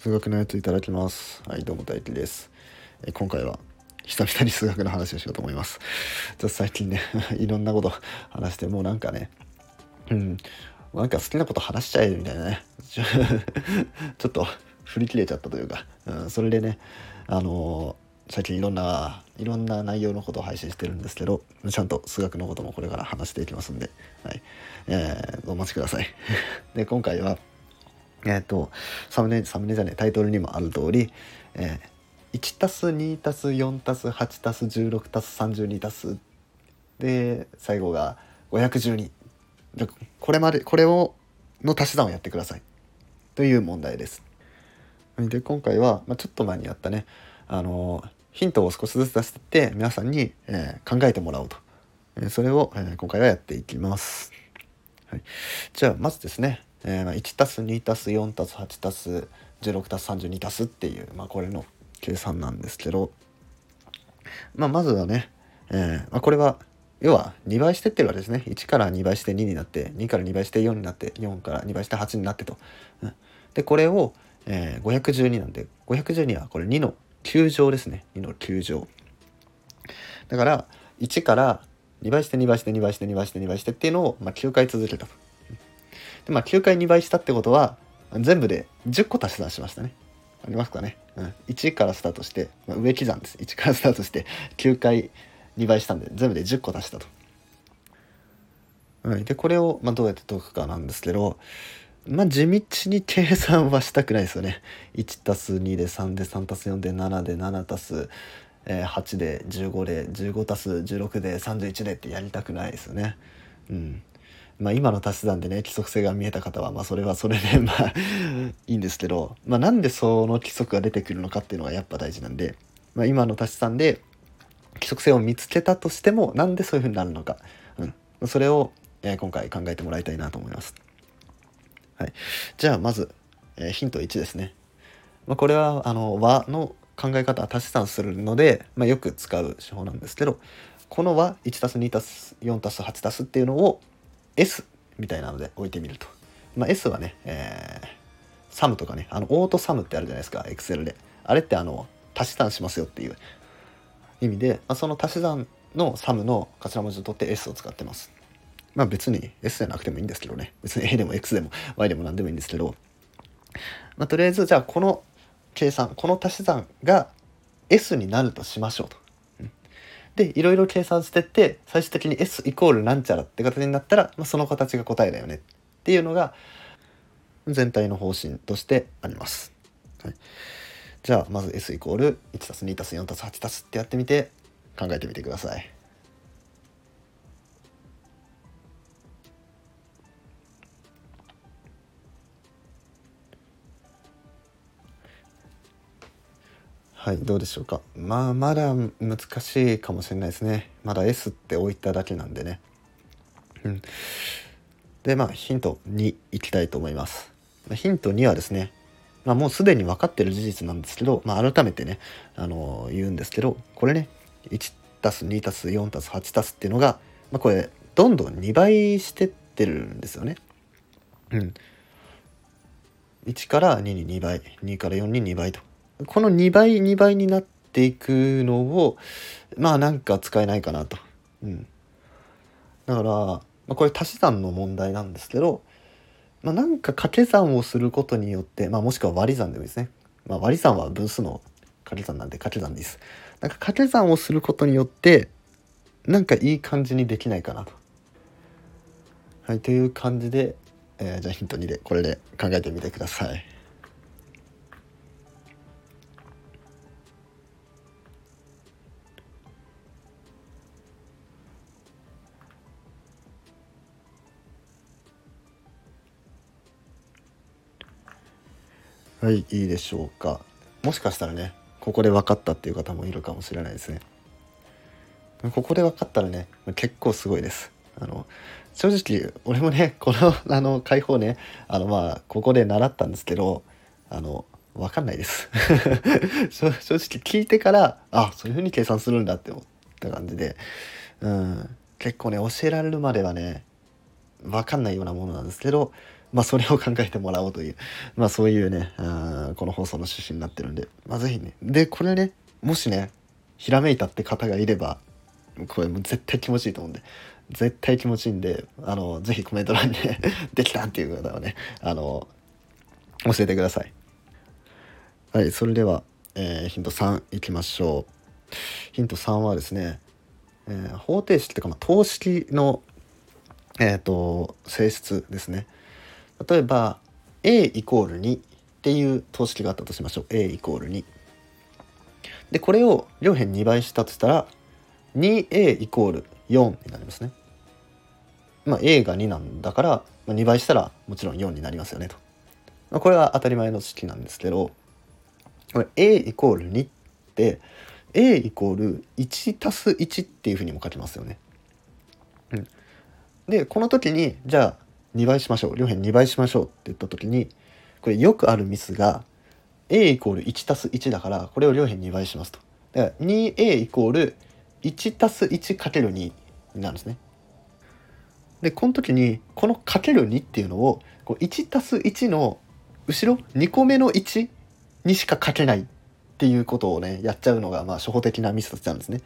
数学のやついただきます。はいどうも大輝です。え今回は久々に数学の話をしようと思います。ちょっと最近ね いろんなこと話してもうなんかねうん。なんか好きなこと話しちゃえみたいなね。ちょっと振り切れちゃったというか、うん、それでねあのー最近いろんないろんな内容のことを配信してるんですけどちゃんと数学のこともこれから話していきますんで、はい。えー、お待ちください。で今回はえっ、ー、とサムネサムネじゃねタイトルにもある通り、えー、1たす2たす4たす8たす16たす32たすで最後が512これまでこれをの足し算をやってください。という問題です。で今回は、まあ、ちょっと前にやったねあのヒントを少しずつ出してって皆さんに、えー、考えてもらおうと、えー、それを、えー、今回はやっていきます。はい、じゃあまずですね、えー、1たす2たす4たす8たす16たす32たすっていう、まあ、これの計算なんですけど、まあ、まずはね、えまあ、これは要は2倍してってるわけですね。1から2倍して2になって2から2倍して4になって4から2倍して8になってと。うん、でこれを、えー、512なんで512はこれ2の9乗ですね。2の9乗。だから1から2倍して2倍して2倍して2倍して2倍してっていうのを、まあ、9回続けたと。でまあ9回2倍したってことは全部で10個足し算しましたねありますかね、うん、1からスタートして、まあ、上刻んです1からスタートして9回2倍したんで全部で10個足したと、はい、でこれを、まあ、どうやって解くかなんですけどまあ地道に計算はしたくないですよね。1たす2で3で3たす4で7で7たす8で15で15たす16で31でってやりたくないですよね。うん。まあ今の足し算でね規則性が見えた方はまあそれはそれで まあいいんですけど、まあ、なんでその規則が出てくるのかっていうのがやっぱ大事なんで、まあ、今の足し算で規則性を見つけたとしてもなんでそういうふうになるのか、うん、それを、え今回考えてもらいたいなと思います。はい、じゃあまず、えー、ヒント1ですね。まあ、これはあの和の考え方は足し算するので、まあ、よく使う手法なんですけどこの和 1+2+4+8+ っていうのを S みたいなので置いてみると。まあ、S はね、えー、サムとかねあのオートサムってあるじゃないですか Excel で。あれってあの足し算しますよっていう意味で、まあ、その足し算のサムの頭文字を取って S を使ってます。まあ別に S じゃなくてもいいんですけどね。別に A でも X でも Y でも何でもいいんですけど、まあ、とりあえずじゃあこの計算、この足し算が S になるとしましょうと。で、いろいろ計算してって、最終的に S イコールなんちゃらって形になったら、まあ、その形が答えだよねっていうのが全体の方針としてあります。はい、じゃあまず S イコール 1+2+4+8+ ってやってみて考えてみてください。はいどうでしょうか。まあまだ難しいかもしれないですね。まだ S って置いただけなんでね。うん。でまあヒント2いきたいと思います。ヒント2はですねまあ、もうすでに分かってる事実なんですけど、まあ、改めてね、あのー、言うんですけどこれね1たす2たす4たす8たすっていうのが、まあ、これどんどん2倍してってるんですよね。うん。1から2に2倍2から4に2倍と。この2倍2倍になっていくのをまあなんか使えないかなと。うん、だから、まあ、これ足し算の問題なんですけど、まあ、なんか掛け算をすることによって、まあ、もしくは割り算でもいいですね。まあ、割り算は分数の掛け算なんで掛け算です。なんか掛け算をすることによってなんかいい感じにできないかなと。はい、という感じで、えー、じゃあヒント2でこれで考えてみてください。はいいいでしょうか。もしかしたらねここで分かったっていう方もいるかもしれないですね。ここで分かったらね結構すごいです。あの正直俺もねこの あの解放ねあのまあここで習ったんですけどあの分かんないです。正直聞いてからあそういう風に計算するんだって思った感じでうん結構ね教えられるまではね分かんないようなものなんですけどまあそれを考えてもらおうという、まあそういうね、あこの放送の趣旨になってるんで、まあぜひね、で、これね、もしね、ひらめいたって方がいれば、これも絶対気持ちいいと思うんで、絶対気持ちいいんで、あの、ぜひコメント欄に、できたっていう方はね、あの、教えてください。はい、それでは、えー、ヒント3いきましょう。ヒント3はですね、えー、方程式というか、まあ、等式の、えーと、性質ですね。例えば a イコール2っていう等式があったとしましょう a イコール2。でこれを両辺2倍したとしたら 2a イコール4になりますね。まあ a が2なんだから、まあ、2倍したらもちろん4になりますよねと。まあ、これは当たり前の式なんですけどこれ a イコール2って a イコール1たす1っていうふうにも書きますよね。うん、でこの時にじゃあ2倍しましょう両辺2倍しましょうって言った時にこれよくあるミスが a イコール1たす1だからこれを両辺2倍しますと。だから 2a イコール1たす1かける2になるんですね。でこの時にこのかける2っていうのをこう1たす1の後ろ2個目の1にしか書けないっていうことをねやっちゃうのがまあ初歩的なミスなんですね。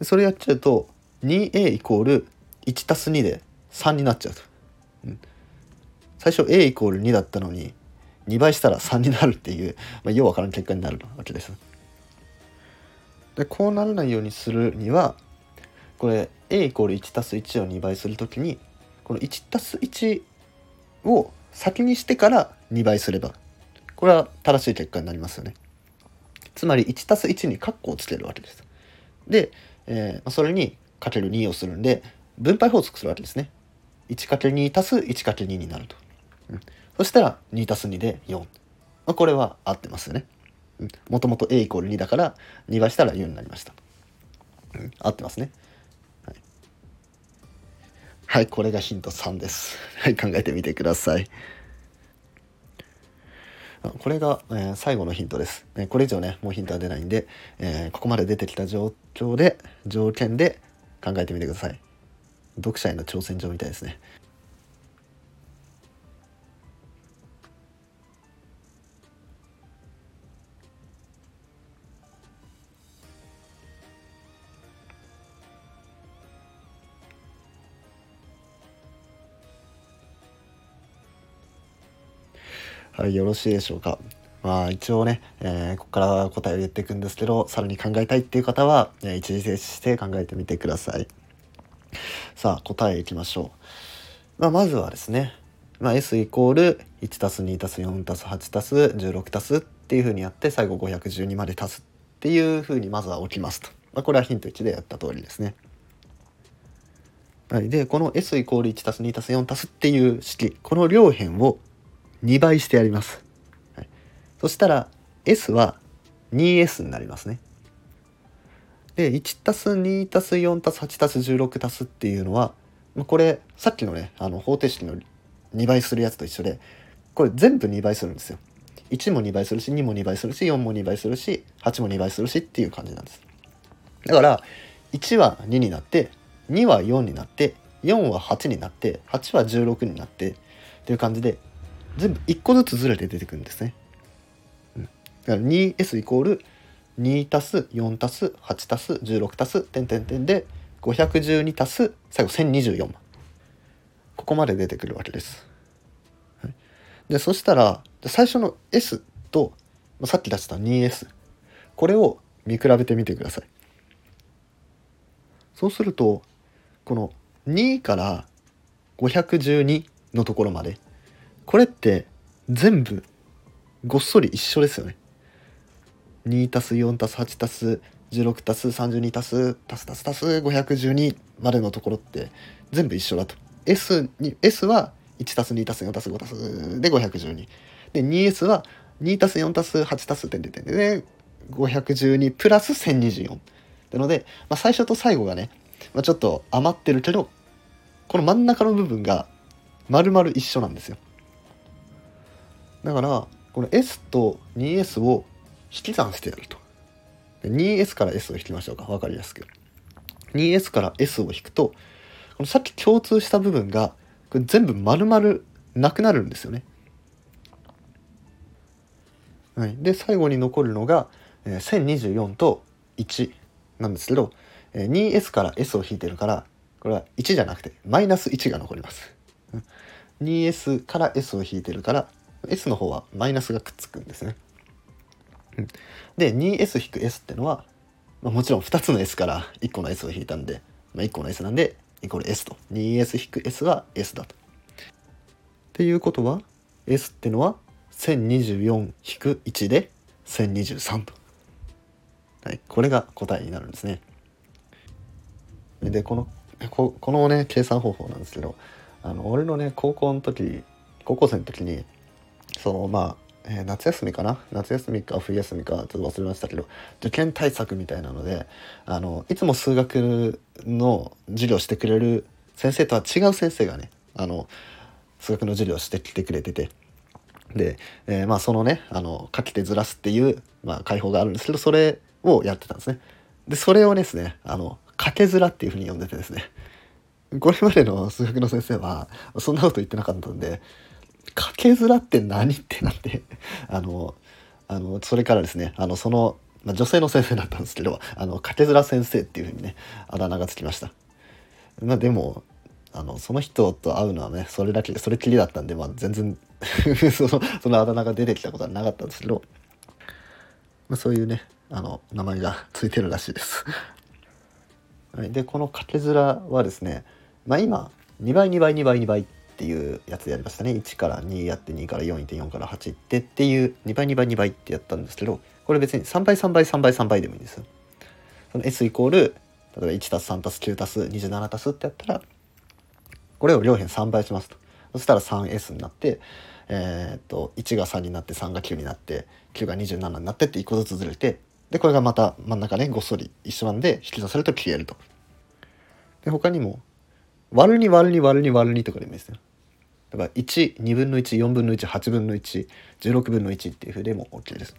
それやっちゃうと 2a イコール1たす2で3になっちゃうと。最初 a イコール2だったのに2倍したら3になるっていう、まあ、ようわからん結果になるわけです。でこうならないようにするにはこれ a イコール1たす1を2倍するときにこの1たす1を先にしてから2倍すればこれは正しい結果になりますよね。つまり1たす1にカッコをつけるわけです。で、えー、それにかける2をするんで分配法則するわけですね。1×2 たす 1×2 になると。うん、そしたら2たす2で4。まあ、これは合ってますよね。もともと a イコール2だから2倍したら4になりました。うん、合ってますね。はい、はい、これがヒント3です。はい、考えてみてください。これが、えー、最後のヒントです。えこれ以上ね、もうヒントは出ないんで、えー、ここまで出てきた状況で、条件で考えてみてください。読者への挑戦状みたいですね。はい、よろしいでしょうか。まあ一応ね、えー、ここから答えを言っていくんですけど、さらに考えたいっていう方は、えー、一時停止して考えてみてください。さあ、答えいきましょう。まあ、まずはですね、まあ、S イコール 1+2+4+8+16+ っていうふうにやって最後512まで足すっていうふうにまずは起きますと。まあ、これはヒント1でやった通りですね。はい、でこの S イコール 1+2+4+ っていう式この両辺を2倍してやります。はい、そしたら S は 2S になりますね。で1たす2たす4たす8たす16たすっていうのはこれさっきのねあの方程式の2倍するやつと一緒でこれ全部2倍するんですよ。1も2倍するし2も2倍するし4も2倍するし8も2倍するしっていう感じなんです。だから1は2になって2は4になって4は8になって8は16になってっていう感じで全部1個ずつずれて出てくるんですね。だから 2s イコール2たす4たす8たす16たす点点点で512たす最後1024ここまで出てくるわけです。でそしたら最初の S とさっき出した 2S これを見比べてみてください。そうするとこの2から512のところまでこれって全部ごっそり一緒ですよね。2たす4たす8たす16たす32たすたすたすたす512までのところって全部一緒だと。S, に S は1たす2たす4たす5たすで512。で 2S は2たす4たす8たす点点点で512プラス1024。なので、まあ、最初と最後がね、まあ、ちょっと余ってるけどこの真ん中の部分が丸々一緒なんですよ。だからこの S と 2S を引き算してやると 2S から S を引きましょうか分かりやすく 2S から S を引くとこのさっき共通した部分がこれ全部丸々なくなるんですよね。はい、で最後に残るのが、えー、1024と1なんですけど、えー、2S から S を引いてるからこれは1じゃなくてマイナス1が残ります。2S から S を引いてるから S の方はマイナスがくっつくんですね。で 2S-S ってのは、まあ、もちろん2つの S から1個の S を引いたんで、まあ、1個の S なんでイコール S と 2S-S は S だと。っていうことは S ってのは1024-1で1023と。はい、これが答えになるんですね。でこのここのね計算方法なんですけどあの俺のね高校の時高校生の時にそのまあ、えー、夏休みかな？夏休みか冬休みかちょっと忘れましたけど受験対策みたいなのであのいつも数学の授業してくれる先生とは違う先生がねあの数学の授業してきてくれててで、えー、まあそのねあのかけてずらすっていう、まあ、解放があるんですけどそれをやってたんですね。でそれをですねあのかけずらっていうふうに呼んでてですねこれまでの数学の先生はそんなこと言ってなかったんでかけずらって何ってなって あのあのそれからですねあのその、まあ、女性の先生だったんですけどあのかけずら先生っていうふうにねあだ名がつきました。まあでもあのその人と会うのはねそれだけそれきりだったんで、まあ、全然 そのそのあだ名が出てきたことはなかったんですけど、まあ、そういうねあの名前がついてるらしいです。はい、でこのかけずらはですね、まあ、今2倍2倍2倍2倍っっていうやつやりましたね1から2やって2から4いって4から8いってっていう2倍2倍2倍ってやったんですけどこれ別に3倍3倍3倍3倍でもいいんですよ。その S イコール例えば1たす3たす9たす27たすってやったらこれを両辺3倍しますと。そしたら 3S になって、えー、っと1が3になって3が9になって9が27になってって1個ずつずれてでこれがまた真ん中ねごっそり一緒なんで引き出されると消えると。で他にも割るに割るに割るに割るにとかでもいいですよ。だから1、2分の1、4分の1、8分の1、16分の1っていうふうでも OK です。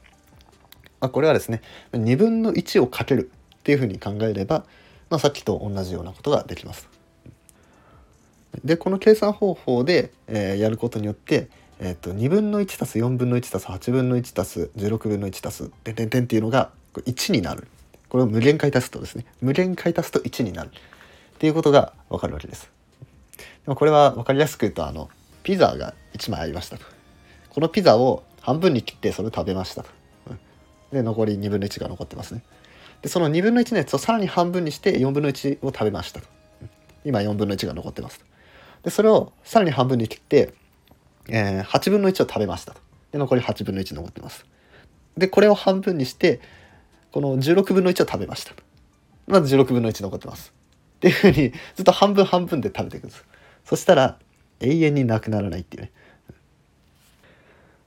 まあ、これはですね、2分の1をかけるっていうふうに考えれば、まあ、さっきと同じようなことができます。で、この計算方法で、えー、やることによって、えーと、2分の1たす4分の1たす8分の1たす16分の1たす点点点っていうのが1になる。これを無限回足すとですね、無限回足すと1になる。っていうことがわかるわけです。でもこれは分かりやすく言うと、あの、ピザが1枚ありましたと。このピザを半分に切ってそれを食べましたと。で、残り2分の1が残ってますね。で、その2分の1のやつをさらに半分にして4分の1を食べましたと。今4分の1が残ってますと。で、それをさらに半分に切って、えー、8分の1を食べましたと。で、残り8分の1残ってます。で、これを半分にして、この16分の1を食べましたと。まず16分の1残ってます。っていうふうにずっと半分半分で食べていくんです。そしたら永遠になくならないっていうね。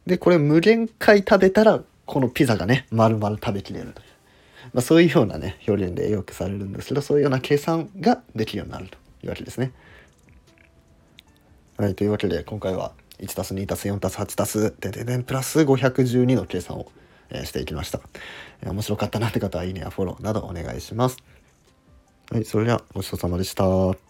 で、これ無限回食べたらこのピザがね、丸々食べきれるという。まあ、そういうようなね、表現でよくされるんですけど、そういうような計算ができるようになるというわけですね。はい、というわけで今回は 1+2+4+8+ でででんプラス512の計算を、えー、していきました、面白かったなって方はいいねやフォローなどお願いします。はい、それではごちそうさまでした。